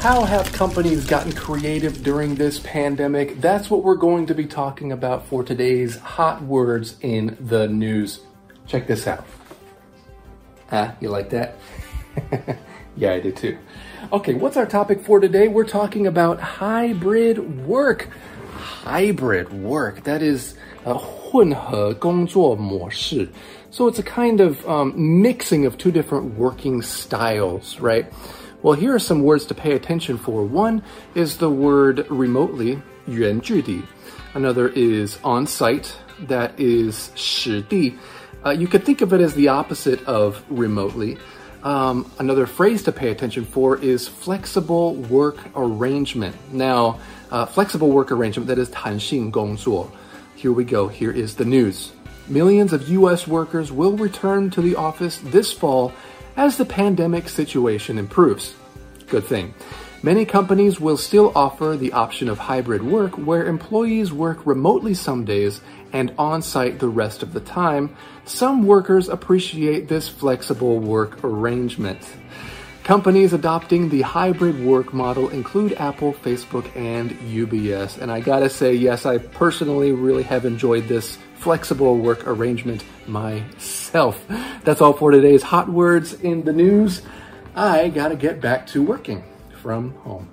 How have companies gotten creative during this pandemic? That's what we're going to be talking about for today's hot words in the news. Check this out. Ah, you like that? yeah, I did too. Okay, what's our topic for today? We're talking about hybrid work. Hybrid work. That is a 混合工作模式. So it's a kind of um, mixing of two different working styles, right? Well, here are some words to pay attention for. One is the word remotely, 远距离. Another is on site, that is 实地. Uh, you could think of it as the opposite of remotely. Um, another phrase to pay attention for is flexible work arrangement. Now, uh, flexible work arrangement, that is 弹性工作. Here we go. Here is the news. Millions of U.S. workers will return to the office this fall as the pandemic situation improves. Good thing. Many companies will still offer the option of hybrid work where employees work remotely some days and on site the rest of the time. Some workers appreciate this flexible work arrangement. Companies adopting the hybrid work model include Apple, Facebook, and UBS. And I gotta say, yes, I personally really have enjoyed this flexible work arrangement myself. That's all for today's hot words in the news. I gotta get back to working from home.